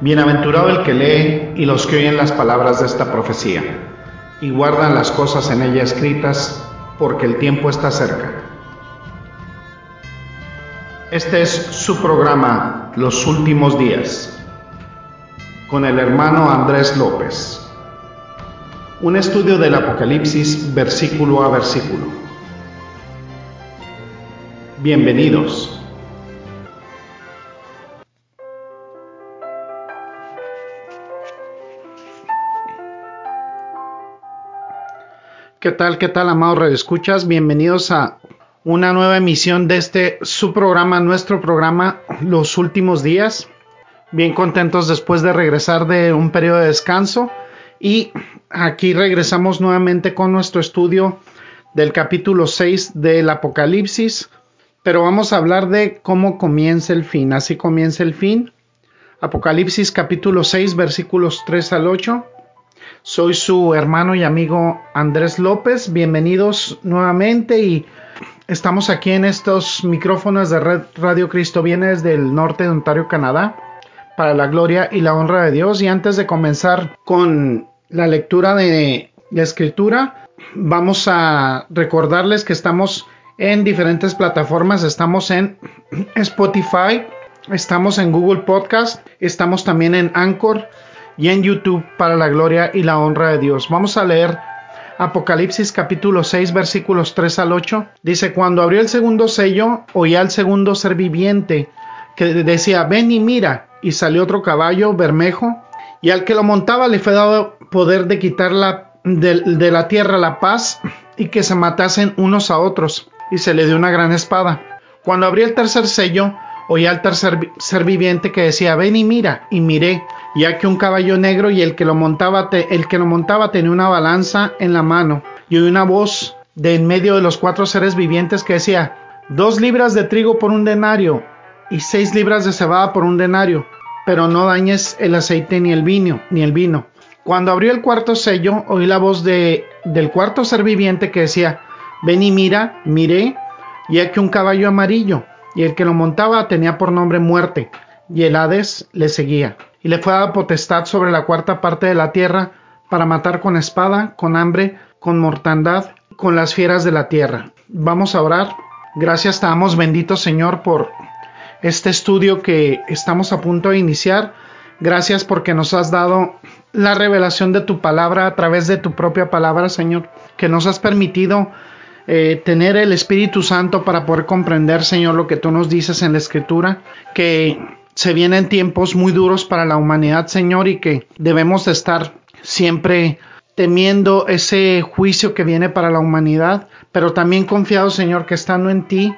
Bienaventurado el que lee y los que oyen las palabras de esta profecía y guardan las cosas en ella escritas, porque el tiempo está cerca. Este es su programa Los Últimos Días, con el hermano Andrés López. Un estudio del Apocalipsis versículo a versículo. Bienvenidos. ¿Qué tal, qué tal, amados redescuchas? Bienvenidos a una nueva emisión de este su programa, nuestro programa, Los Últimos Días. Bien contentos después de regresar de un periodo de descanso. Y aquí regresamos nuevamente con nuestro estudio del capítulo 6 del Apocalipsis. Pero vamos a hablar de cómo comienza el fin. Así comienza el fin. Apocalipsis capítulo 6 versículos 3 al 8. Soy su hermano y amigo Andrés López. Bienvenidos nuevamente y estamos aquí en estos micrófonos de Red Radio Cristo Viene desde el norte de Ontario, Canadá, para la gloria y la honra de Dios. Y antes de comenzar con la lectura de la escritura, vamos a recordarles que estamos en diferentes plataformas. Estamos en Spotify, estamos en Google Podcast, estamos también en Anchor y en YouTube para la gloria y la honra de Dios. Vamos a leer Apocalipsis capítulo 6 versículos 3 al 8. Dice, cuando abrió el segundo sello, oía al segundo ser viviente que decía, ven y mira. Y salió otro caballo bermejo, y al que lo montaba le fue dado poder de quitar de la tierra la paz y que se matasen unos a otros, y se le dio una gran espada. Cuando abrió el tercer sello, oía al tercer ser viviente que decía, ven y mira, y miré, ya que un caballo negro y el que lo montaba, el que lo montaba tenía una balanza en la mano, y oí una voz de en medio de los cuatro seres vivientes que decía, dos libras de trigo por un denario, y seis libras de cebada por un denario, pero no dañes el aceite ni el vino, ni el vino. Cuando abrió el cuarto sello, oí la voz de, del cuarto ser viviente que decía, ven y mira, miré, y aquí un caballo amarillo, y el que lo montaba tenía por nombre muerte, y el Hades le seguía. Y le fue dada potestad sobre la cuarta parte de la tierra para matar con espada, con hambre, con mortandad, con las fieras de la tierra. Vamos a orar. Gracias te damos, bendito Señor, por este estudio que estamos a punto de iniciar. Gracias porque nos has dado la revelación de tu palabra a través de tu propia palabra, Señor, que nos has permitido eh, tener el Espíritu Santo para poder comprender, Señor, lo que tú nos dices en la Escritura, que se vienen tiempos muy duros para la humanidad, Señor, y que debemos estar siempre temiendo ese juicio que viene para la humanidad, pero también confiado, Señor, que estando en ti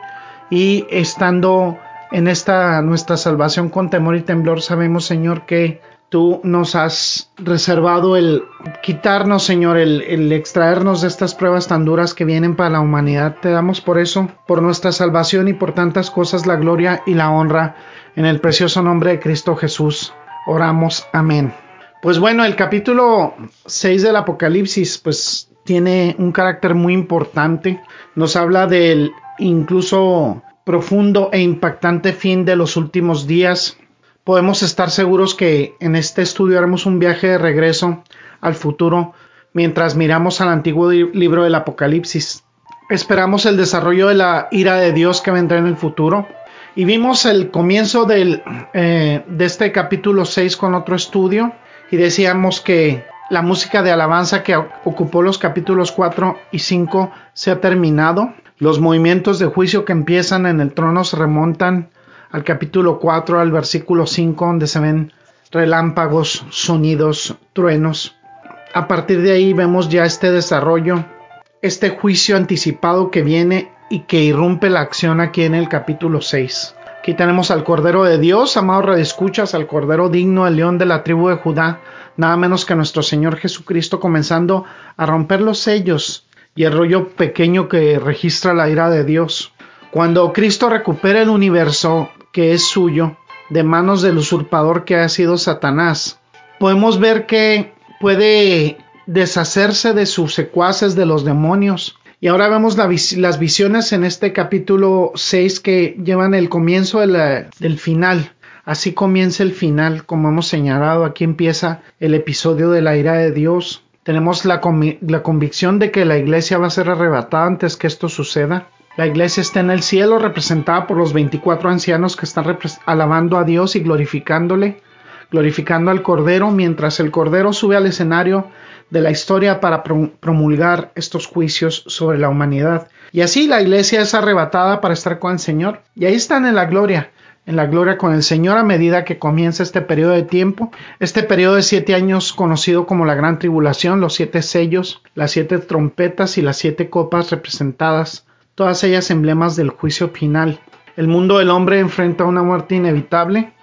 y estando en esta nuestra salvación con temor y temblor, sabemos, Señor, que tú nos has reservado el quitarnos, Señor, el, extraernos de estas pruebas tan duras que vienen para la humanidad. Te damos por eso, por nuestra salvación y por tantas cosas, la gloria y la honra. En el precioso nombre de Cristo Jesús, oramos. Amén. Pues bueno, el capítulo 6 del Apocalipsis, pues tiene un carácter muy importante. Nos habla del incluso profundo e impactante fin de los últimos días podemos estar seguros que en este estudio haremos un viaje de regreso al futuro mientras miramos al antiguo libro del Apocalipsis. Esperamos el desarrollo de la ira de Dios que vendrá en el futuro. Y vimos el comienzo del, eh, de este capítulo 6 con otro estudio y decíamos que la música de alabanza que ocupó los capítulos 4 y 5 se ha terminado. Los movimientos de juicio que empiezan en el trono se remontan al capítulo 4, al versículo 5, donde se ven relámpagos, sonidos, truenos. A partir de ahí vemos ya este desarrollo, este juicio anticipado que viene y que irrumpe la acción aquí en el capítulo 6. Aquí tenemos al Cordero de Dios, amado escuchas al Cordero digno, el león de la tribu de Judá, nada menos que nuestro Señor Jesucristo comenzando a romper los sellos y el rollo pequeño que registra la ira de Dios. Cuando Cristo recupera el universo, que es suyo de manos del usurpador que ha sido Satanás. Podemos ver que puede deshacerse de sus secuaces de los demonios. Y ahora vemos las visiones en este capítulo 6 que llevan el comienzo del final. Así comienza el final, como hemos señalado, aquí empieza el episodio de la ira de Dios. Tenemos la, la convicción de que la iglesia va a ser arrebatada antes que esto suceda. La iglesia está en el cielo representada por los 24 ancianos que están alabando a Dios y glorificándole, glorificando al Cordero, mientras el Cordero sube al escenario de la historia para promulgar estos juicios sobre la humanidad. Y así la iglesia es arrebatada para estar con el Señor. Y ahí están en la gloria, en la gloria con el Señor a medida que comienza este periodo de tiempo, este periodo de siete años conocido como la gran tribulación, los siete sellos, las siete trompetas y las siete copas representadas todas ellas emblemas del juicio final. El mundo del hombre enfrenta una muerte inevitable.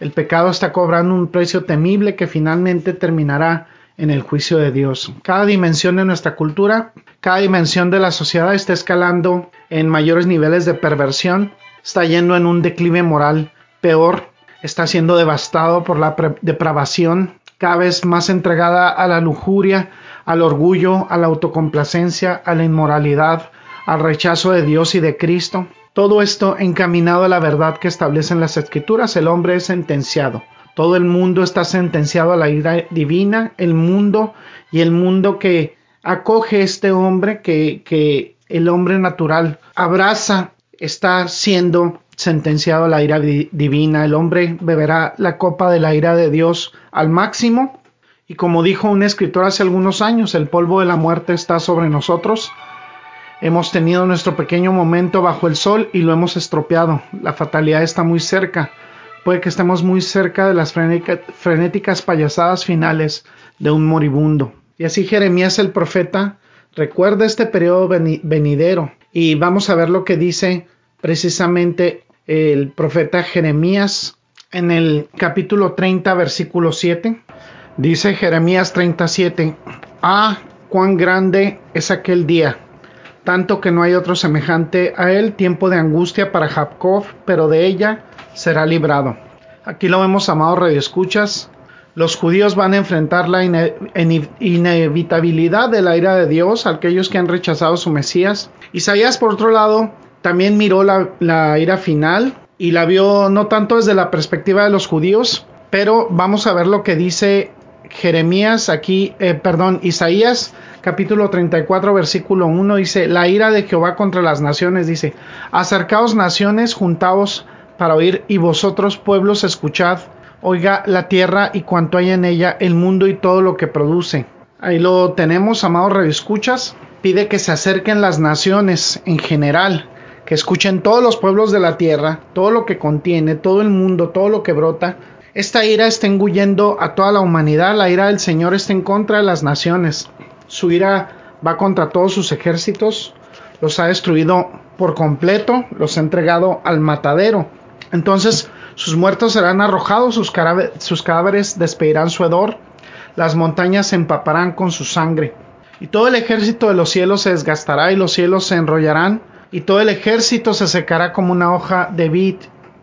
El pecado está cobrando un precio temible que finalmente terminará en el juicio de Dios. Cada dimensión de nuestra cultura, cada dimensión de la sociedad está escalando en mayores niveles de perversión, está yendo en un declive moral peor, está siendo devastado por la depravación, cada vez más entregada a la lujuria, al orgullo, a la autocomplacencia, a la inmoralidad, al rechazo de Dios y de Cristo. Todo esto encaminado a la verdad que establecen las escrituras, el hombre es sentenciado. Todo el mundo está sentenciado a la ira divina, el mundo y el mundo que acoge este hombre, que, que el hombre natural abraza, está siendo sentenciado a la ira divina. El hombre beberá la copa de la ira de Dios al máximo. Y como dijo un escritor hace algunos años, el polvo de la muerte está sobre nosotros Hemos tenido nuestro pequeño momento bajo el sol y lo hemos estropeado. La fatalidad está muy cerca. Puede que estemos muy cerca de las frenéticas payasadas finales de un moribundo. Y así Jeremías el profeta recuerda este periodo venidero. Y vamos a ver lo que dice precisamente el profeta Jeremías en el capítulo 30, versículo 7. Dice Jeremías 37, Ah, cuán grande es aquel día tanto que no hay otro semejante a él, tiempo de angustia para Jacob, pero de ella será librado. Aquí lo vemos, amados radioescuchas. Los judíos van a enfrentar la inevitabilidad de la ira de Dios, aquellos que han rechazado su Mesías. Isaías, por otro lado, también miró la, la ira final y la vio no tanto desde la perspectiva de los judíos, pero vamos a ver lo que dice Jeremías aquí, eh, perdón, Isaías capítulo 34 versículo 1 dice, la ira de Jehová contra las naciones, dice, acercaos naciones, juntaos para oír y vosotros pueblos escuchad, oiga la tierra y cuanto hay en ella, el mundo y todo lo que produce. Ahí lo tenemos, amados escuchas pide que se acerquen las naciones en general, que escuchen todos los pueblos de la tierra, todo lo que contiene, todo el mundo, todo lo que brota, esta ira está engullendo a toda la humanidad, la ira del Señor está en contra de las naciones. Su ira va contra todos sus ejércitos, los ha destruido por completo, los ha entregado al matadero. Entonces sus muertos serán arrojados, sus, sus cadáveres despedirán su hedor, las montañas se empaparán con su sangre. Y todo el ejército de los cielos se desgastará y los cielos se enrollarán, y todo el ejército se secará como una hoja de vid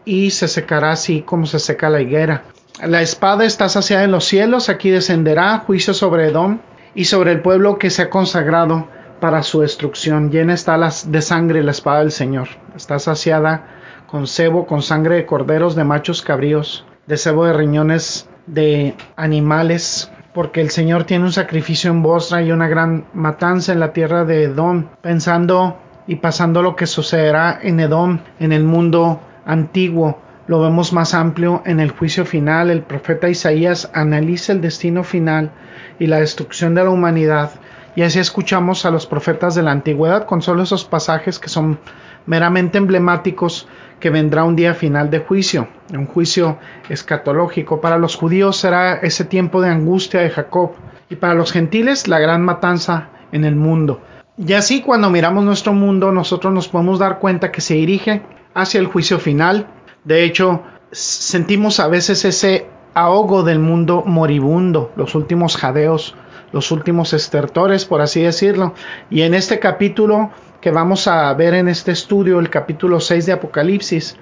y se secará así como se seca la higuera. La espada está saciada en los cielos, aquí descenderá juicio sobre Edom y sobre el pueblo que se ha consagrado para su destrucción. Llena está de sangre la espada del Señor. Está saciada con cebo, con sangre de corderos, de machos cabríos, de cebo de riñones de animales, porque el Señor tiene un sacrificio en Bosra y una gran matanza en la tierra de Edom, pensando y pasando lo que sucederá en Edom, en el mundo antiguo. Lo vemos más amplio en el juicio final. El profeta Isaías analiza el destino final y la destrucción de la humanidad. Y así escuchamos a los profetas de la antigüedad con solo esos pasajes que son meramente emblemáticos que vendrá un día final de juicio, un juicio escatológico. Para los judíos será ese tiempo de angustia de Jacob y para los gentiles la gran matanza en el mundo. Y así cuando miramos nuestro mundo nosotros nos podemos dar cuenta que se dirige hacia el juicio final. De hecho, sentimos a veces ese ahogo del mundo moribundo, los últimos jadeos, los últimos estertores, por así decirlo. Y en este capítulo que vamos a ver en este estudio, el capítulo 6 de Apocalipsis,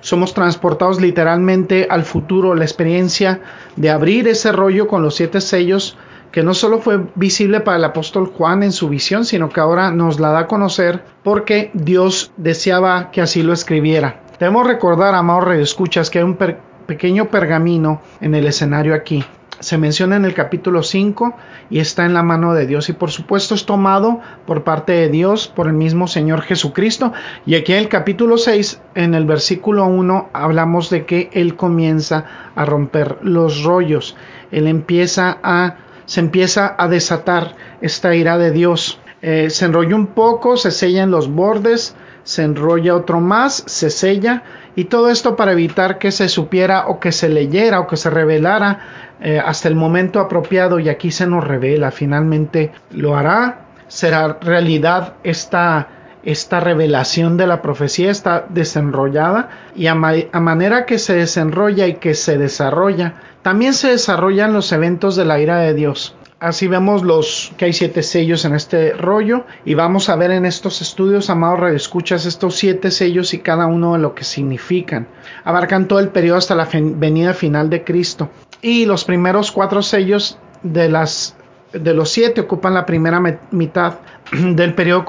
somos transportados literalmente al futuro, la experiencia de abrir ese rollo con los siete sellos que no solo fue visible para el apóstol Juan en su visión, sino que ahora nos la da a conocer porque Dios deseaba que así lo escribiera. Debemos recordar, amados escuchas, que hay un pequeño pergamino en el escenario aquí. Se menciona en el capítulo 5 y está en la mano de Dios. Y por supuesto es tomado por parte de Dios por el mismo Señor Jesucristo. Y aquí en el capítulo 6 en el versículo 1 hablamos de que él comienza a romper los rollos. Él empieza a se empieza a desatar esta ira de Dios. Eh, se enrolla un poco se sella en los bordes se enrolla otro más se sella y todo esto para evitar que se supiera o que se leyera o que se revelara eh, hasta el momento apropiado y aquí se nos revela, finalmente lo hará, será realidad esta, esta revelación de la profecía, está desenrollada y a, a manera que se desenrolla y que se desarrolla, también se desarrollan los eventos de la ira de Dios. Así vemos los que hay siete sellos en este rollo y vamos a ver en estos estudios, amados escuchas estos siete sellos y cada uno de lo que significan. Abarcan todo el periodo hasta la venida final de Cristo y los primeros cuatro sellos de los siete ocupan la primera mitad del periodo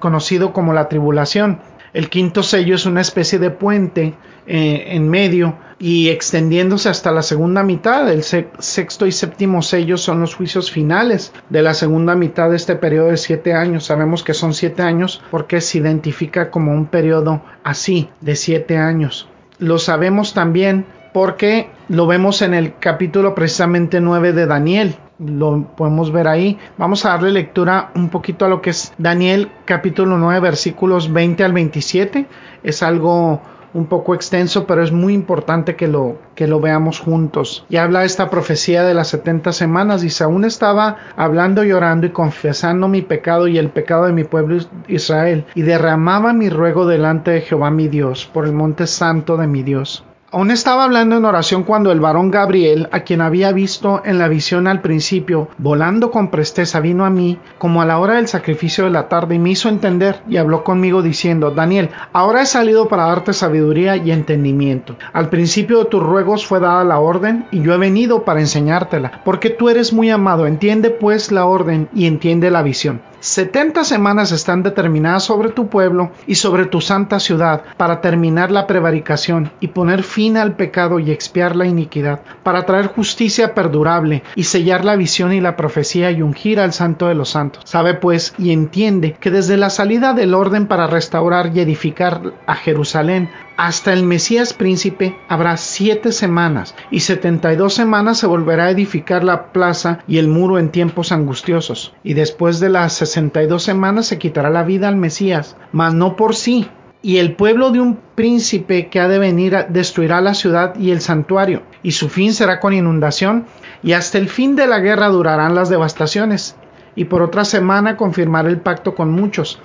conocido como la tribulación. El quinto sello es una especie de puente eh, en medio y extendiéndose hasta la segunda mitad. El sexto y séptimo sello son los juicios finales de la segunda mitad de este periodo de siete años. Sabemos que son siete años porque se identifica como un periodo así de siete años. Lo sabemos también porque lo vemos en el capítulo precisamente 9 de Daniel. Lo podemos ver ahí. Vamos a darle lectura un poquito a lo que es Daniel capítulo 9 versículos 20 al 27. Es algo un poco extenso, pero es muy importante que lo, que lo veamos juntos. Y habla esta profecía de las 70 semanas. Dice, aún estaba hablando y orando y confesando mi pecado y el pecado de mi pueblo Israel, y derramaba mi ruego delante de Jehová mi Dios, por el monte santo de mi Dios. Aún estaba hablando en oración cuando el varón Gabriel, a quien había visto en la visión al principio, volando con presteza, vino a mí como a la hora del sacrificio de la tarde y me hizo entender y habló conmigo diciendo, Daniel, ahora he salido para darte sabiduría y entendimiento. Al principio de tus ruegos fue dada la orden y yo he venido para enseñártela, porque tú eres muy amado, entiende pues la orden y entiende la visión. Setenta semanas están determinadas sobre tu pueblo y sobre tu santa ciudad para terminar la prevaricación y poner fin al pecado y expiar la iniquidad, para traer justicia perdurable y sellar la visión y la profecía y ungir al santo de los santos. Sabe pues y entiende que desde la salida del orden para restaurar y edificar a Jerusalén hasta el Mesías príncipe habrá siete semanas y setenta y dos semanas se volverá a edificar la plaza y el muro en tiempos angustiosos. Y después de las sesenta y dos semanas se quitará la vida al Mesías, mas no por sí. Y el pueblo de un príncipe que ha de venir destruirá la ciudad y el santuario, y su fin será con inundación, y hasta el fin de la guerra durarán las devastaciones. Y por otra semana confirmará el pacto con muchos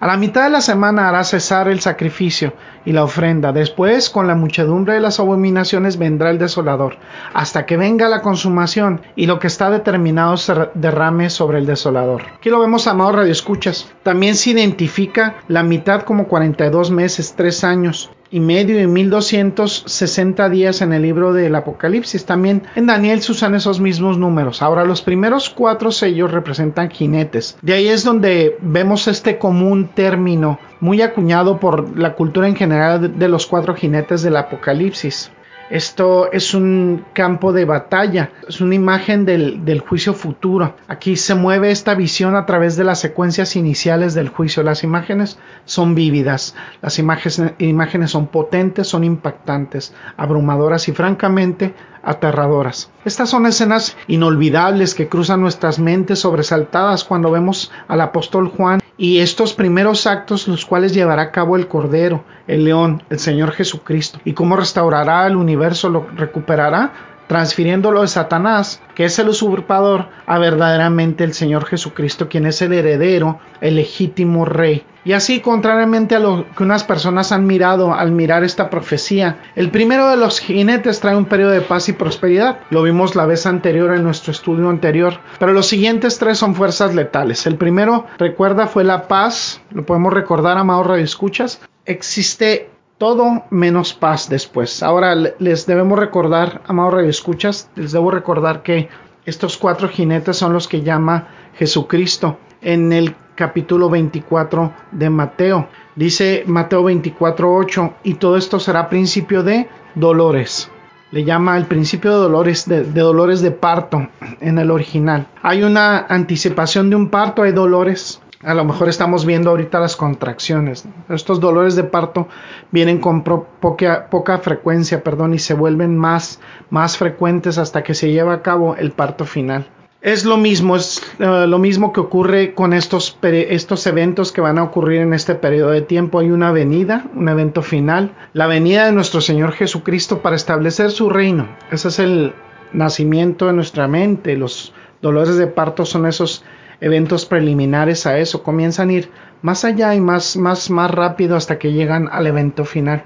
a la mitad de la semana hará cesar el sacrificio y la ofrenda. Después, con la muchedumbre de las abominaciones, vendrá el desolador, hasta que venga la consumación y lo que está determinado se derrame sobre el desolador. Aquí lo vemos, amado Radio Escuchas. También se identifica la mitad como 42 meses, 3 años y medio y 1260 días en el libro del Apocalipsis. También en Daniel se usan esos mismos números. Ahora los primeros cuatro sellos representan jinetes. De ahí es donde vemos este común término muy acuñado por la cultura en general de los cuatro jinetes del Apocalipsis. Esto es un campo de batalla, es una imagen del, juicio futuro. Aquí se mueve esta visión a través de las secuencias iniciales del juicio. Las imágenes son vívidas, las imágenes, imágenes son potentes, son impactantes, abrumadoras y francamente aterradoras. Estas son escenas inolvidables que cruzan nuestras mentes sobresaltadas cuando vemos al apóstol Juan y estos primeros actos los cuales llevará a cabo el Cordero, el León, el Señor Jesucristo, y cómo restaurará el universo, lo recuperará, transfiriéndolo de Satanás, que es el usurpador, a verdaderamente el Señor Jesucristo, quien es el heredero, el legítimo rey. Y así, contrariamente a lo que unas personas han mirado al mirar esta profecía, el primero de los jinetes trae un periodo de paz y prosperidad. Lo vimos la vez anterior en nuestro estudio anterior. Pero los siguientes tres son fuerzas letales. El primero, recuerda, fue la paz. Lo podemos recordar, amados radioescuchas. Existe todo menos paz después. Ahora les debemos recordar, amados radioescuchas, les debo recordar que estos cuatro jinetes son los que llama Jesucristo en el capítulo 24 de Mateo. Dice Mateo 24:8 y todo esto será principio de dolores. le llama el principio de dolores de, dolores de parto en el original. Hay una anticipación de un parto, hay dolores. A lo mejor estamos viendo ahorita las contracciones. Estos dolores de parto vienen con poca, poca, frecuencia, perdón, y se vuelven más, más frecuentes hasta que se lleva a cabo el parto final. Es lo mismo, es eh, lo mismo que ocurre con estos, estos eventos que van a ocurrir en este periodo de tiempo. Hay una venida, un evento final, la venida de nuestro Señor Jesucristo para establecer su reino. Ese es el nacimiento de nuestra mente. Los dolores de parto son esos eventos preliminares a eso. Comienzan a ir más allá y más, más, más rápido hasta que llegan al evento final.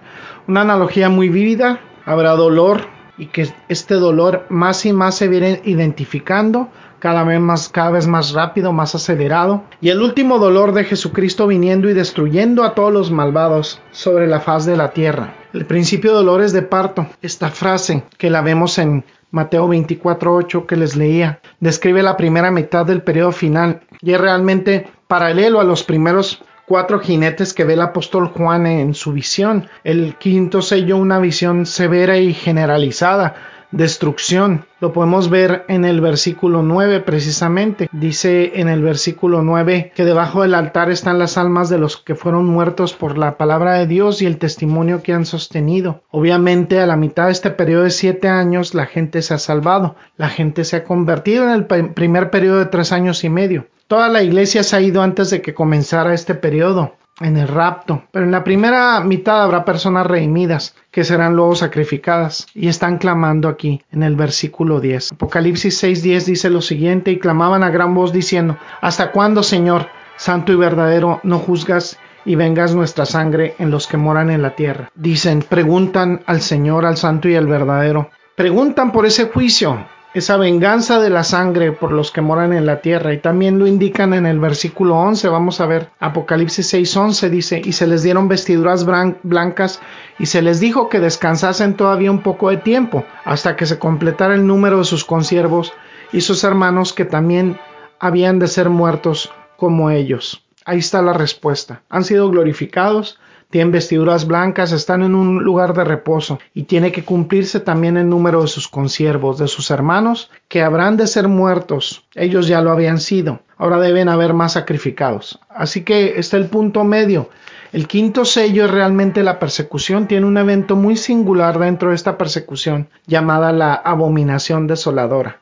Una analogía muy vívida. Habrá dolor, y que este dolor más y más se viene identificando cada vez más, cada vez más rápido, más acelerado. Y el último dolor de Jesucristo viniendo y destruyendo a todos los malvados sobre la faz de la tierra. El principio de dolores de parto, esta frase que la vemos en Mateo 24:8 que les leía, describe la primera mitad del periodo final y es realmente paralelo a los primeros cuatro jinetes que ve el apóstol Juan en su visión. El quinto sello, una visión severa y generalizada, destrucción. Lo podemos ver en el versículo 9 precisamente. Dice en el versículo 9 que debajo del altar están las almas de los que fueron muertos por la palabra de Dios y el testimonio que han sostenido. Obviamente a la mitad de este periodo de siete años la gente se ha salvado. La gente se ha convertido en el primer periodo de tres años y medio. Toda la iglesia se ha ido antes de que comenzara este periodo, en el rapto, pero en la primera mitad habrá personas redimidas que serán luego sacrificadas y están clamando aquí en el versículo 10. Apocalipsis 6:10 dice lo siguiente y clamaban a gran voz diciendo, ¿hasta cuándo, Señor, santo y verdadero, no juzgas y vengas nuestra sangre en los que moran en la tierra? Dicen, preguntan al Señor, al santo y al verdadero, preguntan por ese juicio esa venganza de la sangre por los que moran en la tierra. Y también lo indican en el versículo 11, vamos a ver, Apocalipsis 6:11 dice, y se les dieron vestiduras blancas y se les dijo que descansasen todavía un poco de tiempo, hasta que se completara el número de sus consiervos y sus hermanos que también habían de ser muertos como ellos. Ahí está la respuesta. Han sido glorificados, tienen vestiduras blancas, están en un lugar de reposo, y tiene que cumplirse también el número de sus consiervos, de sus hermanos, que habrán de ser muertos. Ellos ya lo habían sido, ahora deben haber más sacrificados. Así que está el punto medio. El quinto sello es realmente la persecución, tiene un evento muy singular dentro de esta persecución, llamada la abominación desoladora.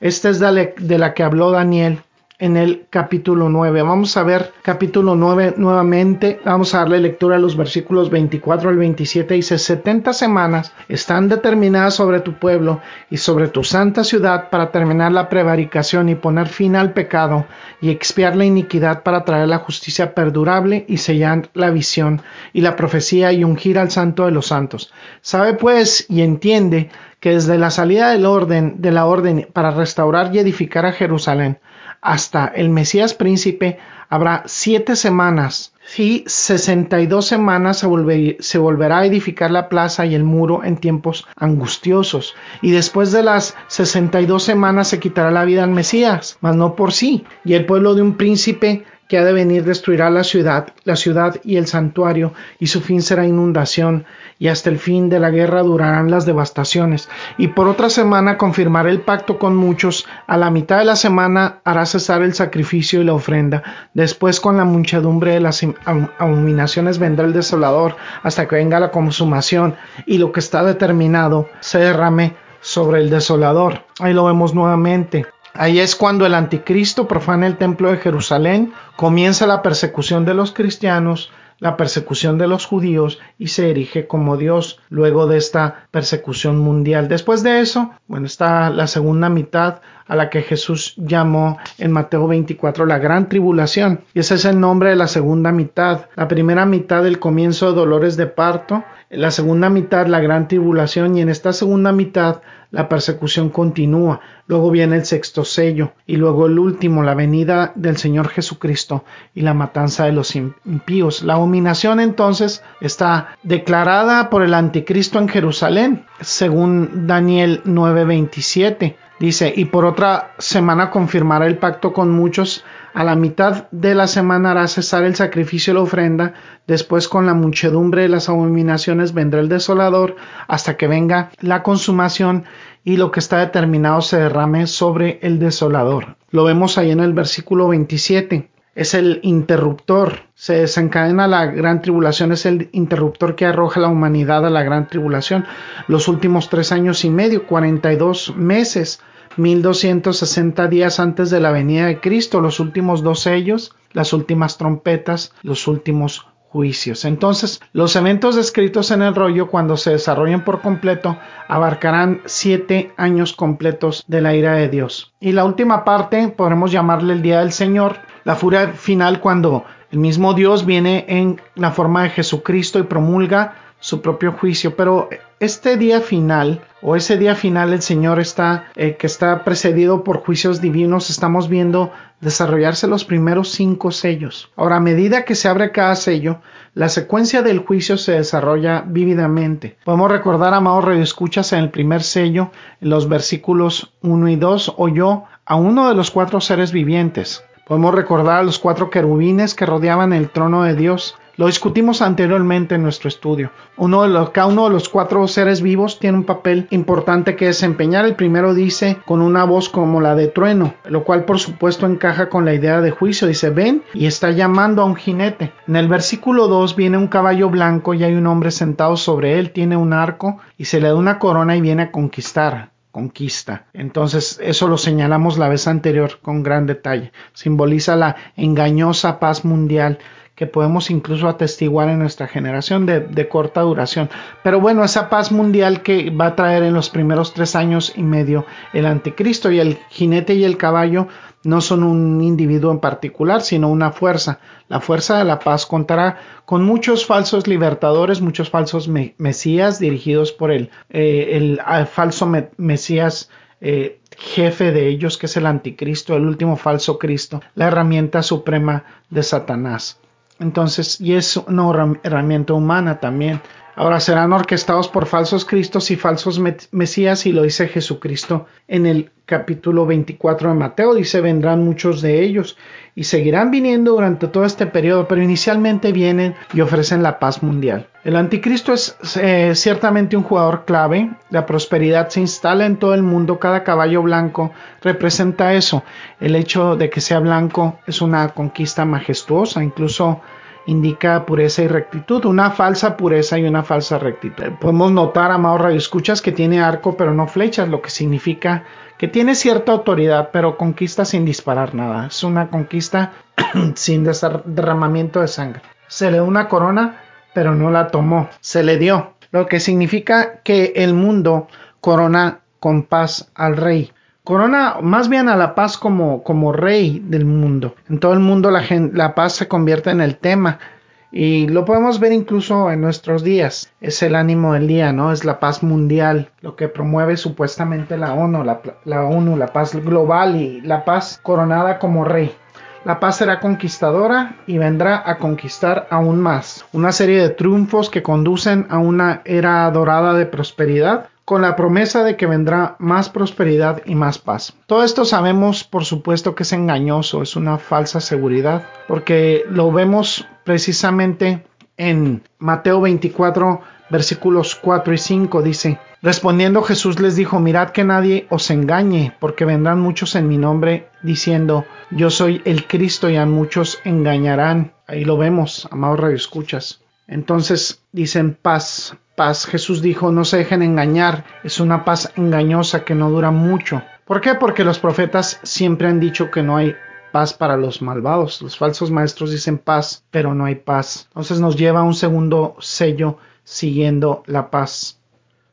Esta es de la que habló Daniel en el capítulo 9. Vamos a ver capítulo 9 nuevamente. Vamos a darle lectura a los versículos 24 al 27. Dice, 70 semanas están determinadas sobre tu pueblo y sobre tu santa ciudad para terminar la prevaricación y poner fin al pecado y expiar la iniquidad para traer la justicia perdurable y sellar la visión y la profecía y ungir al santo de los santos. Sabe pues y entiende que desde la salida del orden de la orden para restaurar y edificar a Jerusalén hasta el Mesías príncipe habrá siete semanas y sesenta y dos semanas se, se, volverá a edificar la plaza y el muro en tiempos angustiosos. Y después de las sesenta y dos semanas se quitará la vida al Mesías, mas no por sí. Y el pueblo de un príncipe que ha de venir destruirá la ciudad, la ciudad y el santuario, y su fin será inundación, y hasta el fin de la guerra durarán las devastaciones. Y por otra semana confirmará el pacto con muchos, a la mitad de la semana hará cesar el sacrificio y la ofrenda, después con la muchedumbre de las abominaciones vendrá el desolador, hasta que venga la consumación, y lo que está determinado se derrame sobre el desolador. Ahí lo vemos nuevamente. Ahí es cuando el anticristo profana el templo de Jerusalén, comienza la persecución de los cristianos, la persecución de los judíos y se erige como Dios luego de esta persecución mundial. Después de eso, bueno, está la segunda mitad a la que Jesús llamó en Mateo 24 la gran tribulación. Y ese es el nombre de la segunda mitad. La primera mitad del comienzo de dolores de parto, la segunda mitad la gran tribulación y en esta segunda mitad la persecución continúa. Luego viene el sexto sello y luego el último, la venida del Señor Jesucristo y la matanza de los impíos. La abominación entonces está declarada por el anticristo en Jerusalén, según Daniel 9:27. Dice, y por otra semana confirmará el pacto con muchos, a la mitad de la semana hará cesar el sacrificio y la ofrenda, después con la muchedumbre de las abominaciones vendrá el desolador, hasta que venga la consumación y lo que está determinado se derrame sobre el desolador. Lo vemos ahí en el versículo 27 es el interruptor. Se desencadena la gran tribulación, es el interruptor que arroja la humanidad a la gran tribulación. Los últimos tres años y medio, 42 meses, 1260 días antes de la venida de Cristo, los últimos dos sellos, las últimas trompetas, los últimos juicios. Entonces, los eventos descritos en el rollo, cuando se desarrollen por completo, abarcarán siete años completos de la ira de Dios. Y la última parte, podremos llamarle el día del Señor, la furia final cuando el mismo Dios viene en la forma de Jesucristo y promulga su propio juicio. Pero este día final, o ese día final, el Señor está, eh, que está precedido por juicios divinos, estamos viendo desarrollarse los primeros cinco sellos. Ahora, a medida que se abre cada sello, la secuencia del juicio se desarrolla vívidamente. Podemos recordar, amados escuchas en el primer sello, en los versículos 1 y 2, oyó a uno de los cuatro seres vivientes. Podemos recordar a los cuatro querubines que rodeaban el trono de Dios. Lo discutimos anteriormente en nuestro estudio. Uno de los, cada uno de los cuatro seres vivos tiene un papel importante que desempeñar. El primero dice con una voz como la de trueno, lo cual por supuesto encaja con la idea de juicio. Dice, ven y está llamando a un jinete. En el versículo 2 viene un caballo blanco y hay un hombre sentado sobre él, tiene un arco y se le da una corona y viene a conquistar conquista. Entonces, eso lo señalamos la vez anterior con gran detalle. Simboliza la engañosa paz mundial que podemos incluso atestiguar en nuestra generación de, de, corta duración. Pero bueno, esa paz mundial que va a traer en los primeros tres años y medio el anticristo y el jinete y el caballo no son un individuo en particular, sino una fuerza. La fuerza de la paz contará con muchos falsos libertadores, muchos falsos mesías dirigidos por el, eh, el falso mesías eh, jefe de ellos, que es el anticristo, el último falso Cristo, la herramienta suprema de Satanás. Entonces, y es una herramienta humana también. Ahora serán orquestados por falsos cristos y falsos mesías y lo dice Jesucristo en el capítulo 24 de Mateo. Dice, vendrán muchos de ellos y seguirán viniendo durante todo este periodo, pero inicialmente vienen y ofrecen la paz mundial. El anticristo es eh, ciertamente un jugador clave. La prosperidad se instala en todo el mundo. Cada caballo blanco representa eso. El hecho de que sea blanco es una conquista majestuosa. Incluso indica pureza y rectitud, una falsa pureza y una falsa rectitud. Podemos notar, amados radioescuchas, que tiene arco pero no flechas, lo que significa que tiene cierta autoridad pero conquista sin disparar nada. Es una conquista sin derramamiento de sangre. Se le dio una corona pero no la tomó, se le dio, lo que significa que el mundo corona con paz al rey corona más bien a la paz como, como rey del mundo. En todo el mundo la, paz se convierte en el tema y lo podemos ver incluso en nuestros días. Es el ánimo del día, ¿no? Es la paz mundial, lo que promueve supuestamente la ONU, la, la ONU, la paz global y la paz coronada como rey. La paz será conquistadora y vendrá a conquistar aún más. Una serie de triunfos que conducen a una era dorada de prosperidad, con la promesa de que vendrá más prosperidad y más paz. Todo esto sabemos, por supuesto, que es engañoso, es una falsa seguridad, porque lo vemos precisamente en Mateo 24, versículos 4 y 5, dice, Respondiendo Jesús les dijo, mirad que nadie os engañe, porque vendrán muchos en mi nombre diciendo, yo soy el Cristo y a muchos engañarán. Ahí lo vemos, amados radioescuchas. Entonces dicen paz, paz. Jesús dijo, no se dejen engañar, es una paz engañosa que no dura mucho. ¿Por qué? Porque los profetas siempre han dicho que no hay paz para los malvados. Los falsos maestros dicen paz, pero no hay paz. Entonces nos lleva a un segundo sello siguiendo la paz.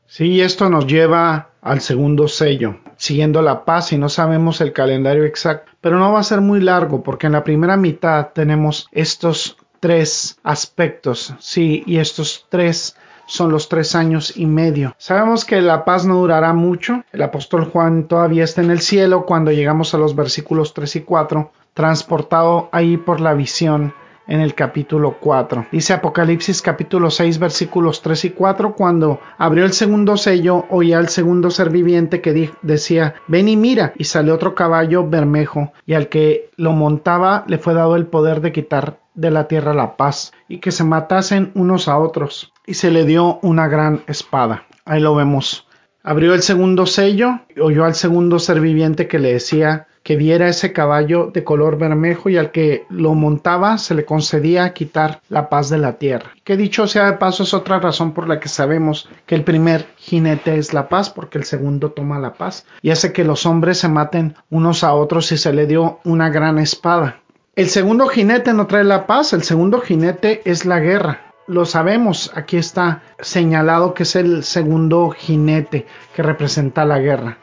Sí, esto nos lleva al segundo sello, siguiendo la paz y no sabemos el calendario exacto, pero no va a ser muy largo porque en la primera mitad tenemos estos tres aspectos, sí, y estos tres son los tres años y medio. Sabemos que la paz no durará mucho. El apóstol Juan todavía está en el cielo cuando llegamos a los versículos 3 y 4, transportado ahí por la visión en el capítulo 4. Dice Apocalipsis capítulo 6 versículos 3 y 4, cuando abrió el segundo sello, oía al segundo ser viviente que decía, ven y mira, y salió otro caballo bermejo, y al que lo montaba le fue dado el poder de quitar de la tierra la paz, y que se matasen unos a otros, y se le dio una gran espada. Ahí lo vemos. Abrió el segundo sello, oyó al segundo ser viviente que le decía, que viera ese caballo de color bermejo y al que lo montaba se le concedía quitar la paz de la tierra. Que dicho sea de paso es otra razón por la que sabemos que el primer jinete es la paz porque el segundo toma la paz y hace que los hombres se maten unos a otros y se le dio una gran espada. El segundo jinete no trae la paz, el segundo jinete es la guerra lo sabemos, aquí está señalado que es el segundo jinete que representa la guerra.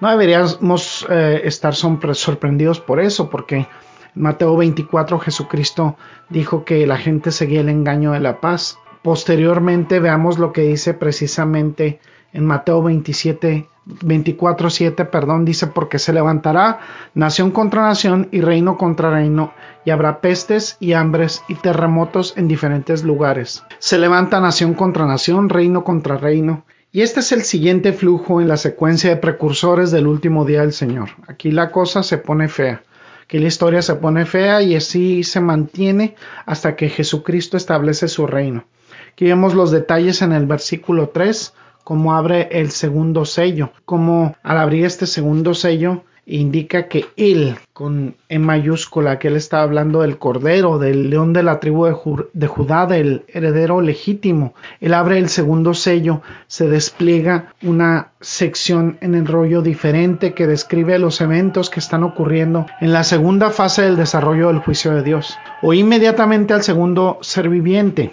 No deberíamos eh, estar sorprendidos por eso, porque Mateo 24 Jesucristo dijo que la gente seguía el engaño de la paz. Posteriormente veamos lo que dice precisamente en Mateo 27, 24, 7, perdón, dice, porque se levantará nación contra nación y reino contra reino, y habrá pestes y hambres y terremotos en diferentes lugares. Se levanta nación contra nación, reino contra reino, y este es el siguiente flujo en la secuencia de precursores del último día del Señor. Aquí la cosa se pone fea. Aquí la historia se pone fea y así se mantiene hasta que Jesucristo establece su reino. Aquí vemos los detalles en el versículo 3, cómo abre el segundo sello, cómo al abrir este segundo sello indica que él, con E mayúscula, que él está hablando del cordero, del león de la tribu de, Judá, del heredero legítimo. Él abre el segundo sello, se despliega una sección en el rollo diferente que describe los eventos que están ocurriendo en la segunda fase del desarrollo del juicio de Dios. O inmediatamente al segundo ser viviente.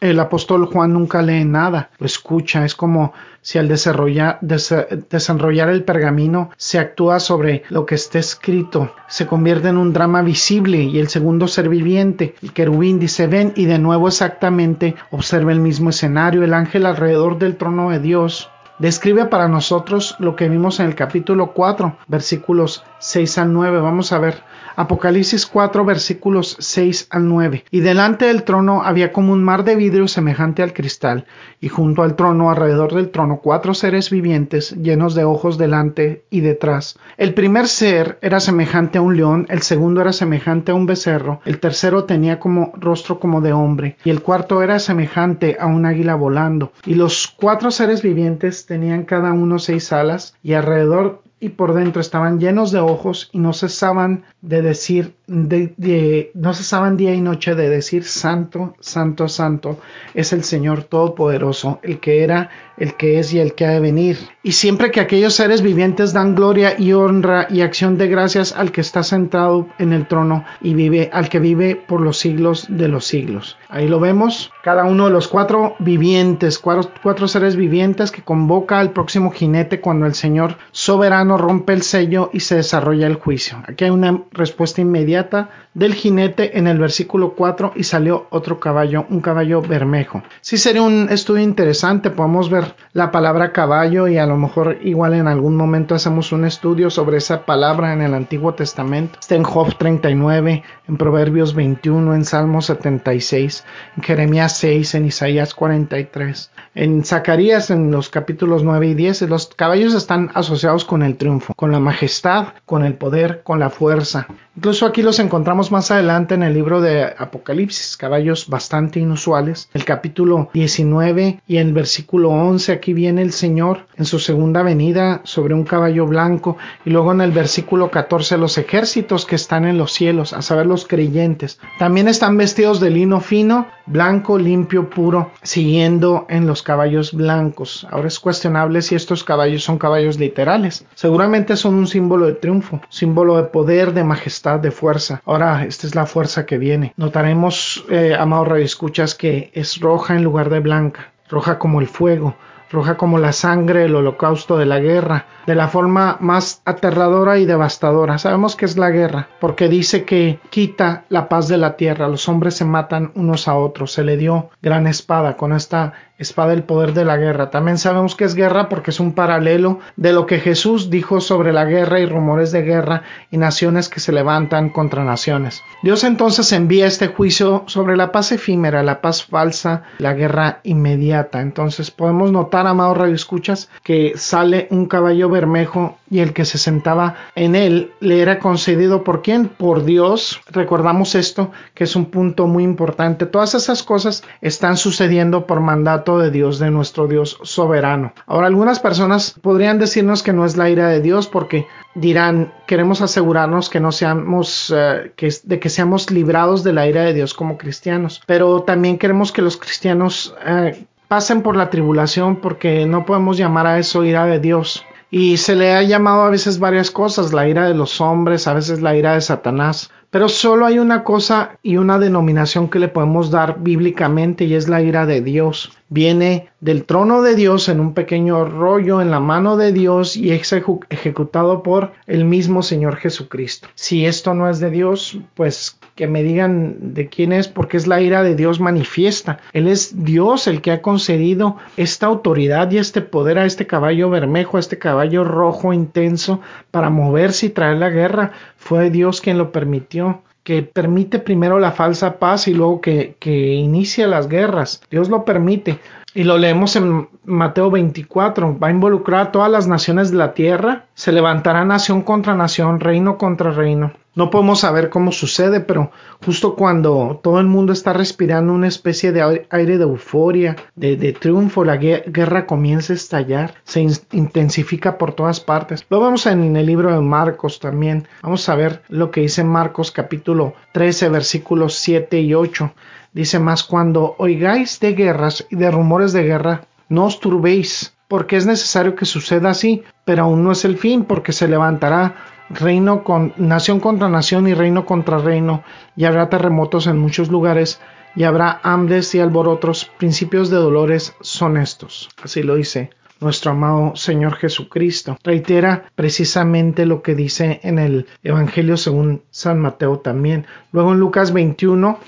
el apóstol Juan nunca lee nada, lo escucha, es como si al desarrollar, desenrollar el pergamino se actúa sobre lo que está escrito, se convierte en un drama visible y el segundo ser viviente, el querubín dice ven y de nuevo exactamente observa el mismo escenario, el ángel alrededor del trono de Dios describe para nosotros lo que vimos en el capítulo 4, versículos 6 al 9. Vamos a ver Apocalipsis 4 versículos 6 al 9. Y delante del trono había como un mar de vidrio semejante al cristal, y junto al trono, alrededor del trono, cuatro seres vivientes llenos de ojos delante y detrás. El primer ser era semejante a un león, el segundo era semejante a un becerro, el tercero tenía como rostro como de hombre, y el cuarto era semejante a un águila volando. Y los cuatro seres vivientes tenían cada uno seis alas, y alrededor y por dentro estaban llenos de ojos y no cesaban de decir, de, no cesaban día y noche de decir, Santo, Santo, Santo es el Señor Todopoderoso, el que era, el que es y el que ha de venir. Y siempre que aquellos seres vivientes dan gloria y honra y acción de gracias al que está sentado en el trono y vive, al que vive por los siglos de los siglos. Ahí lo vemos, cada uno de los cuatro vivientes, cuatro, cuatro seres vivientes que convoca al próximo jinete cuando el Señor soberano rompe el sello y se desarrolla el juicio. Aquí hay una respuesta inmediata del jinete en el versículo 4 y salió otro caballo, un caballo bermejo. Sí sería un estudio interesante, podemos ver la palabra caballo y a lo mejor igual en algún momento hacemos un estudio sobre esa palabra en el Antiguo Testamento. Está en Job 39, en Proverbios 21, en Salmo 76, en Jeremías 6, en Isaías 43. En Zacarías, en los capítulos 9 y 10, los caballos están asociados con el triunfo, con la majestad, con el poder, con la fuerza. Incluso aquí los encontramos más adelante en el libro de Apocalipsis, caballos bastante inusuales. El capítulo 19 y el versículo 11, aquí viene el Señor en su segunda venida sobre un caballo blanco. Y luego en el versículo 14, los ejércitos que están en los cielos, a saber los creyentes, también están vestidos de lino fino, blanco, limpio, puro, siguiendo en los caballos blancos. Ahora es cuestionable si estos caballos son caballos literales. Seguramente son un símbolo de triunfo, símbolo de poder, de majestad, de fuerza. Ahora, esta es la fuerza que viene. Notaremos, eh, amado escuchas que es roja en lugar de blanca, roja como el fuego, roja como la sangre, el holocausto de la guerra, de la forma más aterradora y devastadora. Sabemos que es la guerra, porque dice que quita la paz de la tierra, los hombres se matan unos a otros, se le dio gran espada, con esta espada del poder de la guerra. También sabemos que es guerra porque es un paralelo de lo que Jesús dijo sobre la guerra y rumores de guerra y naciones que se levantan contra naciones. Dios entonces envía este juicio sobre la paz efímera, la paz falsa, la guerra inmediata. Entonces podemos notar, amados radioescuchas, que sale un caballo bermejo y el que se sentaba en él le era concedido por quién? Por Dios. Recordamos esto, que es un punto muy importante. Todas esas cosas están sucediendo por mandato de Dios, de nuestro Dios soberano. Ahora, algunas personas podrían decirnos que no es la ira de Dios porque dirán, queremos asegurarnos que no seamos, eh, que, de que seamos librados de la ira de Dios como cristianos, pero también queremos que los cristianos eh, pasen por la tribulación porque no podemos llamar a eso ira de Dios. Y se le ha llamado a veces varias cosas, la ira de los hombres, a veces la ira de Satanás. Pero solo hay una cosa y una denominación que le podemos dar bíblicamente y es la ira de Dios. Viene del trono de Dios en un pequeño rollo en la mano de Dios y es ejecutado por el mismo Señor Jesucristo. Si esto no es de Dios, pues que me digan de quién es, porque es la ira de Dios manifiesta. Él es Dios el que ha concedido esta autoridad y este poder a este caballo bermejo, a este caballo rojo intenso para moverse y traer la guerra. Fue Dios quien lo permitió que permite primero la falsa paz y luego que, que inicia las guerras. Dios lo permite. Y lo leemos en Mateo 24. Va a involucrar a todas las naciones de la tierra. Se levantará nación contra nación, reino contra reino. No podemos saber cómo sucede, pero justo cuando todo el mundo está respirando una especie de aire de euforia, de, triunfo, la guerra comienza a estallar, se intensifica por todas partes. Lo vemos en el libro de Marcos también. Vamos a ver lo que dice Marcos capítulo 13, versículos 7 y 8. Dice más, cuando oigáis de guerras y de rumores de guerra, no os turbéis, porque es necesario que suceda así, pero aún no es el fin, porque se levantará reino con nación contra nación y reino contra reino, y habrá terremotos en muchos lugares, y habrá hambres y alborotos, principios de dolores son estos. Así lo dice nuestro amado Señor Jesucristo. Reitera precisamente lo que dice en el Evangelio según San Mateo también. Luego en Lucas 21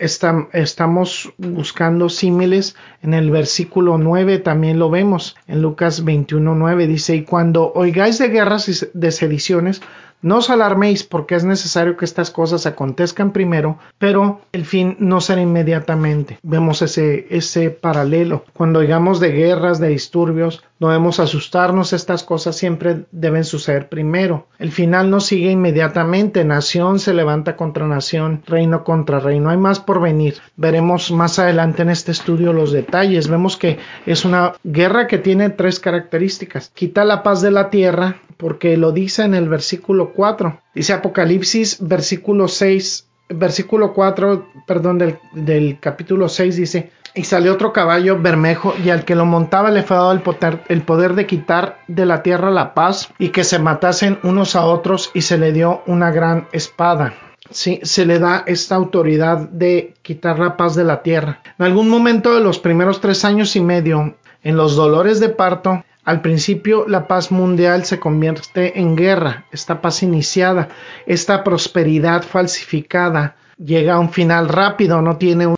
estamos buscando símiles en el versículo 9 también lo vemos en Lucas 21 9 dice y cuando oigáis de guerras y de sediciones no os alarméis porque es necesario que estas cosas acontezcan primero, pero el fin no será inmediatamente. Vemos ese, ese paralelo. Cuando oigamos de guerras, de disturbios, no debemos asustarnos, estas cosas siempre deben suceder primero. El final no sigue inmediatamente, nación se levanta contra nación, reino contra reino. Hay más por venir. Veremos más adelante en este estudio los detalles. Vemos que es una guerra que tiene tres características. Quita la paz de la tierra, porque lo dice en el versículo 4. Dice Apocalipsis, versículo 6, versículo 4, perdón, del, capítulo 6 dice, y salió otro caballo bermejo y al que lo montaba le fue dado el poder, el poder de quitar de la tierra la paz y que se matasen unos a otros y se le dio una gran espada. Sí, se le da esta autoridad de quitar la paz de la tierra. En algún momento de los primeros tres años y medio, en los dolores de parto, al principio la paz mundial se convierte en guerra, esta paz iniciada, esta prosperidad falsificada llega a un final rápido, no tiene un,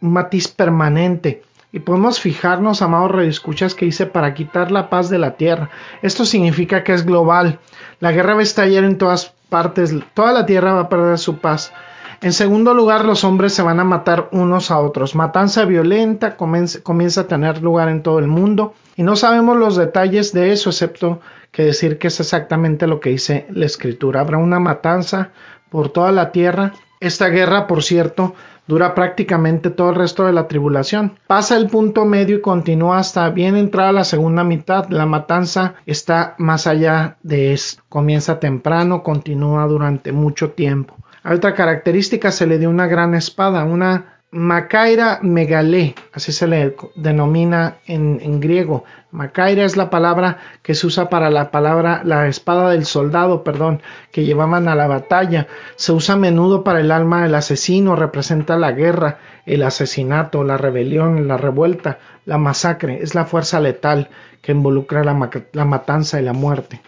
matiz permanente. Y podemos fijarnos, amados redescuchas, que dice para quitar la paz de la tierra. Esto significa que es global. La guerra va a estallar en todas partes, toda la tierra va a perder su paz. En segundo lugar, los hombres se van a matar unos a otros. Matanza violenta comienza, a tener lugar en todo el mundo y no sabemos los detalles de eso, excepto que decir que es exactamente lo que dice la escritura. Habrá una matanza por toda la tierra. Esta guerra, por cierto, dura prácticamente todo el resto de la tribulación. Pasa el punto medio y continúa hasta bien entrada la segunda mitad. La matanza está más allá de eso. Comienza temprano, continúa durante mucho tiempo. A otra característica se le dio una gran espada, una Macaira megalé, así se le denomina en, griego. Macaira es la palabra que se usa para la palabra, la espada del soldado, perdón, que llevaban a la batalla. Se usa a menudo para el alma del asesino, representa la guerra, el asesinato, la rebelión, la revuelta, la masacre. Es la fuerza letal que involucra la, la matanza y la muerte.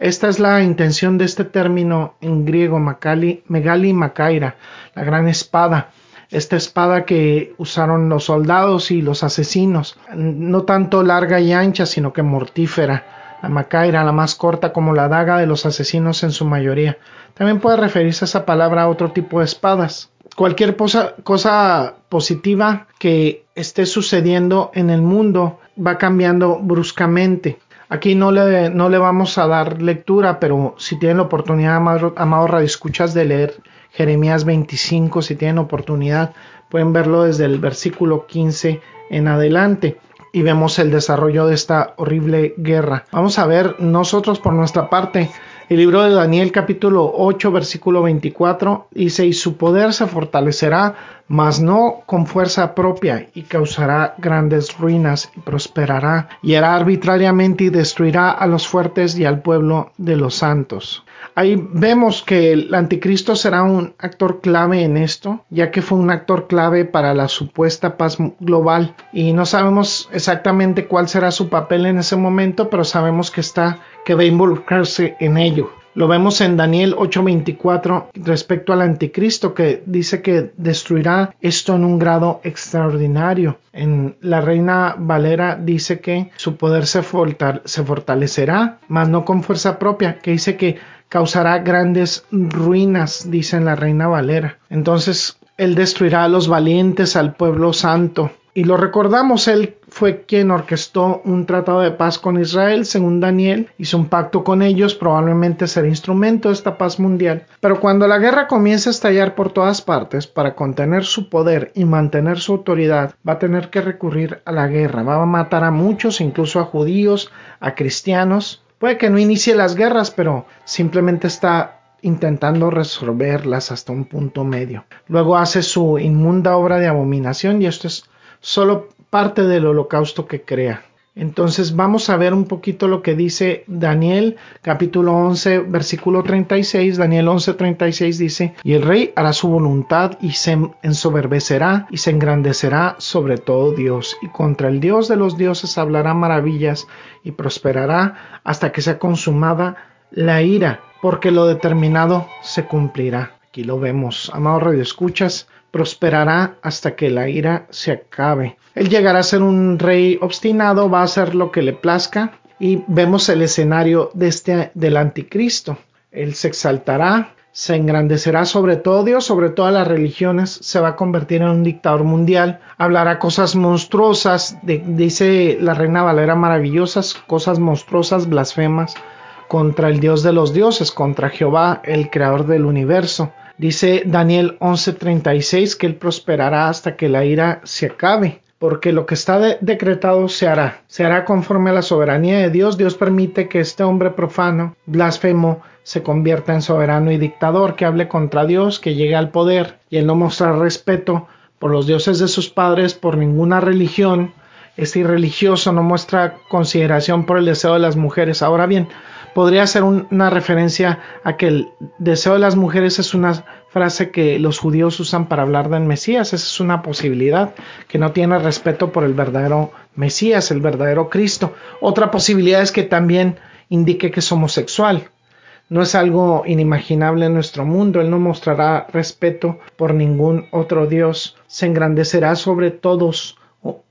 Esta es la intención de este término en griego, Megali Macaira, la gran espada. esta espada que usaron los soldados y los asesinos, no tanto larga y ancha, sino que mortífera. La macaira, la más corta como la daga de los asesinos en su mayoría. También puede referirse esa palabra a otro tipo de espadas. Cualquier cosa positiva que esté sucediendo en el mundo va cambiando bruscamente. Aquí no le, no le vamos a dar lectura, pero si tienen la oportunidad, amado, amado Escuchas, de leer Jeremías 25, si tienen oportunidad, pueden verlo desde el versículo 15 en adelante y vemos el desarrollo de esta horrible guerra. Vamos a ver nosotros por nuestra parte el libro de Daniel capítulo 8 versículo 24 dice y su poder se fortalecerá mas no con fuerza propia y causará grandes ruinas y prosperará y hará arbitrariamente y destruirá a los fuertes y al pueblo de los santos. Ahí vemos que el anticristo será un actor clave en esto, ya que fue un actor clave para la supuesta paz global y no sabemos exactamente cuál será su papel en ese momento, pero sabemos que está que va a involucrarse en ello. Lo vemos en Daniel 8:24 respecto al anticristo que dice que destruirá esto en un grado extraordinario. En la reina Valera dice que su poder se, fortalecerá, mas no con fuerza propia, que dice que causará grandes ruinas, dice en la reina Valera. Entonces, él destruirá a los valientes, al pueblo santo. Y lo recordamos, él fue quien orquestó un tratado de paz con Israel, según Daniel, hizo un pacto con ellos, probablemente será instrumento de esta paz mundial. Pero cuando la guerra comience a estallar por todas partes, para contener su poder y mantener su autoridad, va a tener que recurrir a la guerra, va a matar a muchos, incluso a judíos, a cristianos. Puede que no inicie las guerras, pero simplemente está intentando resolverlas hasta un punto medio. Luego hace su inmunda obra de abominación y esto es solo parte del holocausto que crea. Entonces vamos a ver un poquito lo que dice Daniel capítulo 11 versículo 36. Daniel 11 36 dice, y el rey hará su voluntad y se ensoberbecerá y se engrandecerá sobre todo Dios y contra el Dios de los dioses hablará maravillas y prosperará hasta que sea consumada la ira, porque lo determinado se cumplirá. Aquí lo vemos, amado Radio Escuchas, prosperará hasta que la ira se acabe. Él llegará a ser un rey obstinado, va a hacer lo que le plazca y vemos el escenario de este, del anticristo. Él se exaltará, se engrandecerá sobre todo Dios, sobre todas las religiones, se va a convertir en un dictador mundial, hablará cosas monstruosas, dice la reina Valera maravillosas, cosas monstruosas, blasfemas contra el Dios de los dioses, contra Jehová, el creador del universo. Dice Daniel 11:36 que él prosperará hasta que la ira se acabe porque lo que está decretado se hará, se hará conforme a la soberanía de Dios. Dios permite que este hombre profano, blasfemo, se convierta en soberano y dictador, que hable contra Dios, que llegue al poder, y él no mostrar respeto por los dioses de sus padres, por ninguna religión, este irreligioso no muestra consideración por el deseo de las mujeres. Ahora bien, podría ser una referencia a que el deseo de las mujeres es una frase que los judíos usan para hablar del Mesías. Esa es una posibilidad que no tiene respeto por el verdadero Mesías, el verdadero Cristo. Otra posibilidad es que también indique que es homosexual. No es algo inimaginable en nuestro mundo. Él no mostrará respeto por ningún otro Dios. Se engrandecerá sobre todos.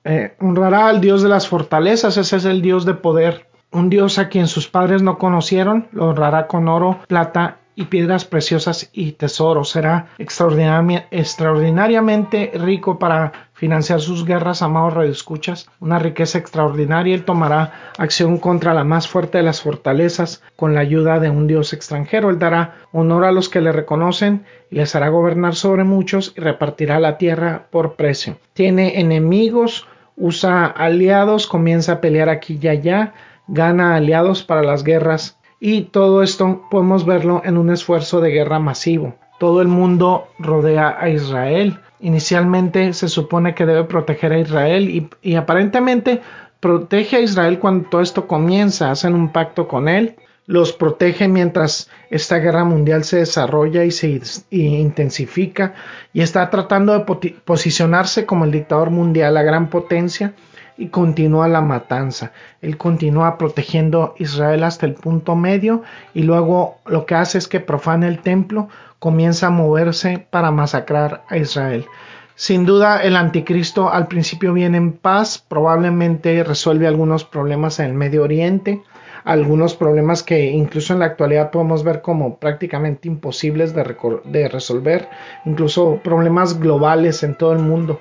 Eh, honrará al Dios de las fortalezas. Ese es el Dios de poder. Un Dios a quien sus padres no conocieron. Lo honrará con oro, plata y piedras preciosas y tesoros. Será extraordinariamente rico para financiar sus guerras, amados radioescuchas, una riqueza extraordinaria. Él tomará acción contra la más fuerte de las fortalezas con la ayuda de un Dios extranjero. Él dará honor a los que le reconocen y les hará gobernar sobre muchos y repartirá la tierra por precio. Tiene enemigos, usa aliados, comienza a pelear aquí y allá, gana aliados para las guerras y todo esto podemos verlo en un esfuerzo de guerra masivo. Todo el mundo rodea a Israel. Inicialmente se supone que debe proteger a Israel y, aparentemente protege a Israel cuando todo esto comienza. Hacen un pacto con él. Los protege mientras esta guerra mundial se desarrolla y se intensifica y está tratando de posicionarse como el dictador mundial, la gran potencia y continúa la matanza. Él continúa protegiendo Israel hasta el punto medio y luego lo que hace es que profana el templo, comienza a moverse para masacrar a Israel. Sin duda el anticristo al principio viene en paz, probablemente resuelve algunos problemas en el Medio Oriente, algunos problemas que incluso en la actualidad podemos ver como prácticamente imposibles de, de resolver, incluso problemas globales en todo el mundo.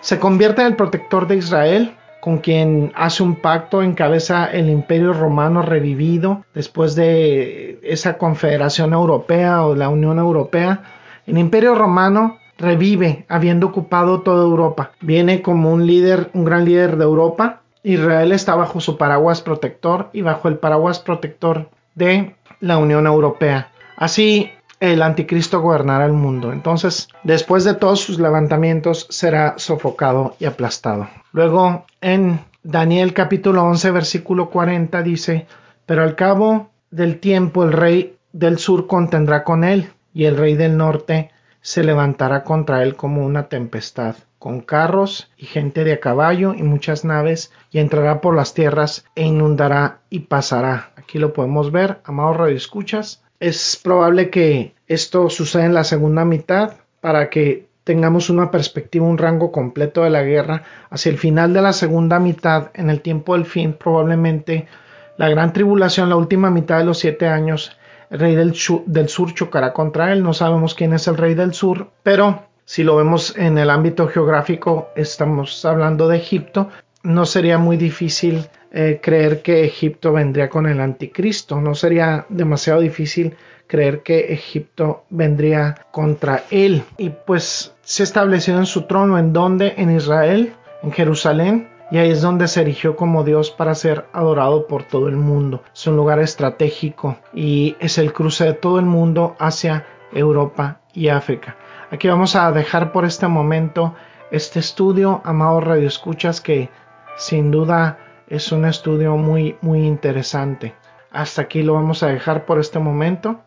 Se convierte en el protector de Israel, con quien hace un pacto, encabeza el imperio romano revivido después de esa confederación europea o la Unión Europea. El imperio romano revive habiendo ocupado toda Europa. Viene como un líder, un gran líder de Europa. Israel está bajo su paraguas protector y bajo el paraguas protector de la Unión Europea. Así el anticristo gobernará el mundo. Entonces, después de todos sus levantamientos, será sofocado y aplastado. Luego, en Daniel capítulo 11, versículo 40 dice, pero al cabo del tiempo el rey del sur contendrá con él, y el rey del norte se levantará contra él como una tempestad, con carros y gente de a caballo y muchas naves, y entrará por las tierras e inundará y pasará. Aquí lo podemos ver, amados radioescuchas. Es probable que esto suceda en la segunda mitad para que tengamos una perspectiva, un rango completo de la guerra. Hacia el final de la segunda mitad, en el tiempo del fin, probablemente la gran tribulación, la última mitad de los siete años, el rey del, del sur chocará contra él. No sabemos quién es el rey del sur, pero si lo vemos en el ámbito geográfico, estamos hablando de Egipto. No sería muy difícil eh, creer que Egipto vendría con el anticristo. No sería demasiado difícil creer que Egipto vendría contra él. Y pues se estableció en su trono, ¿en donde? En Israel, en Jerusalén. Y ahí es donde se erigió como Dios para ser adorado por todo el mundo. Es un lugar estratégico y es el cruce de todo el mundo hacia Europa y África. Aquí vamos a dejar por este momento este estudio, amados radioescuchas, que sin duda es un estudio muy, muy interesante. Hasta aquí lo vamos a dejar por este momento.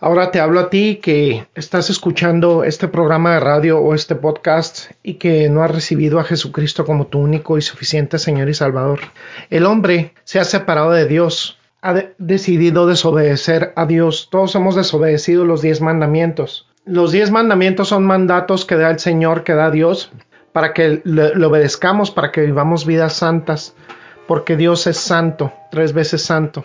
Ahora te hablo a ti que estás escuchando este programa de radio o este podcast y que no has recibido a Jesucristo como tu único y suficiente Señor y Salvador. El hombre se ha separado de Dios, ha decidido desobedecer a Dios. Todos hemos desobedecido los diez mandamientos. Los diez mandamientos son mandatos que da el Señor, que da Dios, para que le, obedezcamos, para que vivamos vidas santas, porque Dios es santo, tres veces santo.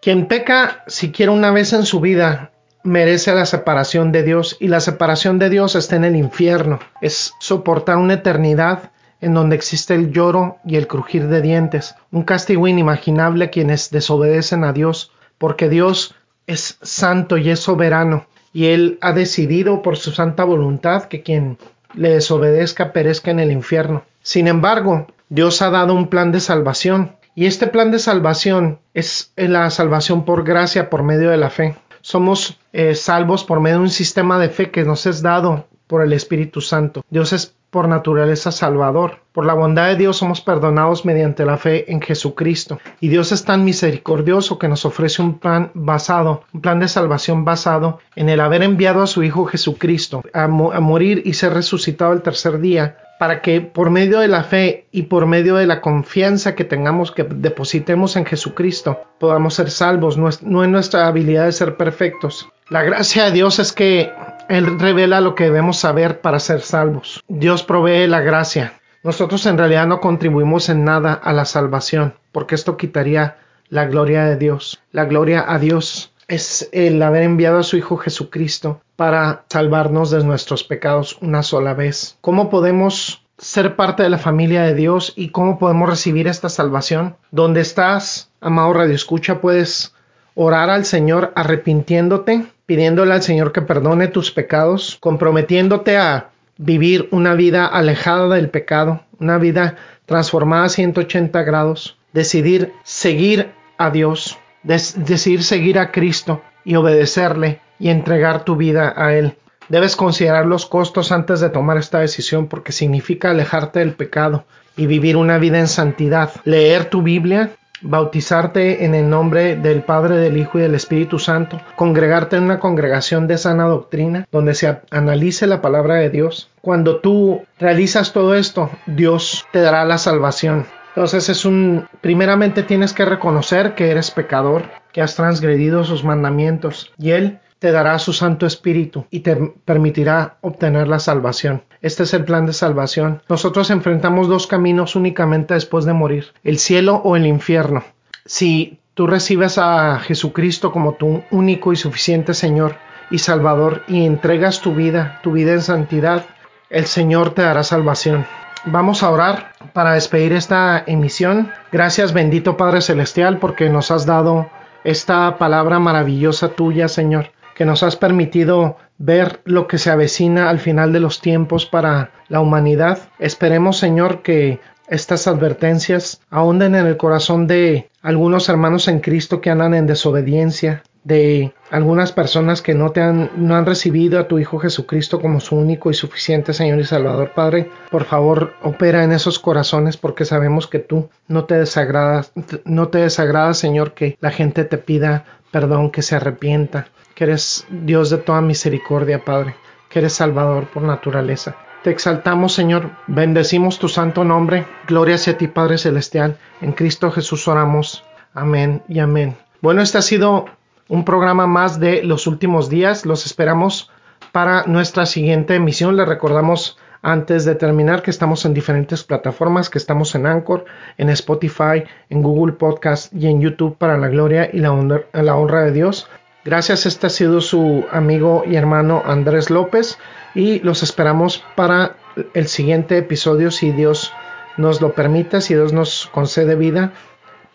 Quien peca siquiera una vez en su vida merece la separación de Dios y la separación de Dios está en el infierno. Es soportar una eternidad en donde existe el lloro y el crujir de dientes, un castigo inimaginable a quienes desobedecen a Dios, porque Dios es santo y es soberano, y Él ha decidido por su santa voluntad que quien le desobedezca perezca en el infierno. Sin embargo, Dios ha dado un plan de salvación y este plan de salvación es la salvación por gracia por medio de la fe. Somos eh, salvos por medio de un sistema de fe que nos es dado por el Espíritu Santo. Dios es por naturaleza salvador. Por la bondad de Dios somos perdonados mediante la fe en Jesucristo. Y Dios es tan misericordioso que nos ofrece un plan basado, un plan de salvación basado en el haber enviado a su Hijo Jesucristo a, a morir y ser resucitado el tercer día para que por medio de la fe y por medio de la confianza que tengamos, que depositemos en Jesucristo, podamos ser salvos, no, en nuestra habilidad de ser perfectos. La gracia de Dios es que Él revela lo que debemos saber para ser salvos. Dios provee la gracia. Nosotros en realidad no contribuimos en nada a la salvación, porque esto quitaría la gloria de Dios. La gloria a Dios es el haber enviado a su Hijo Jesucristo para salvarnos de nuestros pecados una sola vez. ¿Cómo podemos ser parte de la familia de Dios y cómo podemos recibir esta salvación? Donde estás, amado Radio Escucha, puedes orar al Señor arrepintiéndote, pidiéndole al Señor que perdone tus pecados, comprometiéndote a vivir una vida alejada del pecado, una vida transformada a 180 grados, decidir seguir a Dios, decidir seguir a Cristo y obedecerle y entregar tu vida a Él. Debes considerar los costos antes de tomar esta decisión porque significa alejarte del pecado y vivir una vida en santidad. Leer tu Biblia, bautizarte en el nombre del Padre, del Hijo y del Espíritu Santo, congregarte en una congregación de sana doctrina donde se analice la palabra de Dios. Cuando tú realizas todo esto, Dios te dará la salvación. Entonces es un, primeramente tienes que reconocer que eres pecador, que has transgredido sus mandamientos y Él te dará su Santo Espíritu y te permitirá obtener la salvación. Este es el plan de salvación. Nosotros enfrentamos dos caminos únicamente después de morir, el cielo o el infierno. Si tú recibes a Jesucristo como tu único y suficiente Señor y Salvador y entregas tu vida, tu vida en santidad, el Señor te dará salvación. Vamos a orar para despedir esta emisión. Gracias bendito Padre Celestial porque nos has dado esta palabra maravillosa tuya, Señor que nos has permitido ver lo que se avecina al final de los tiempos para la humanidad. Esperemos, Señor, que estas advertencias ahonden en el corazón de algunos hermanos en Cristo que andan en desobediencia, de algunas personas que no te han, no han recibido a tu Hijo Jesucristo como su único y suficiente Señor y Salvador. Padre, por favor, opera en esos corazones porque sabemos que tú no te desagradas, no te desagrada, Señor, que la gente te pida perdón, que se arrepienta que eres Dios de toda misericordia, Padre, que eres Salvador por naturaleza. Te exaltamos, Señor, bendecimos tu santo nombre. Gloria sea ti, Padre Celestial. En Cristo Jesús oramos. Amén y amén. Bueno, este ha sido un programa más de los últimos días. Los esperamos para nuestra siguiente emisión. Le recordamos antes de terminar que estamos en diferentes plataformas, que estamos en Anchor, en Spotify, en Google Podcast y en YouTube para la gloria y la honra, la honra de Dios. Gracias, este ha sido su amigo y hermano Andrés López y los esperamos para el siguiente episodio si Dios nos lo permite, si Dios nos concede vida.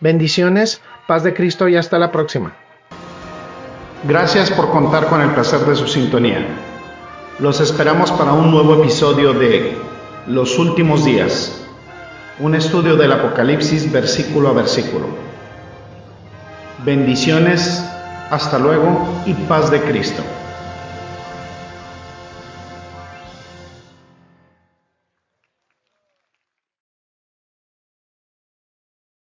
Bendiciones, paz de Cristo y hasta la próxima. Gracias por contar con el placer de su sintonía. Los esperamos para un nuevo episodio de Los Últimos Días, un estudio del Apocalipsis versículo a versículo. Bendiciones hasta luego y paz de Cristo.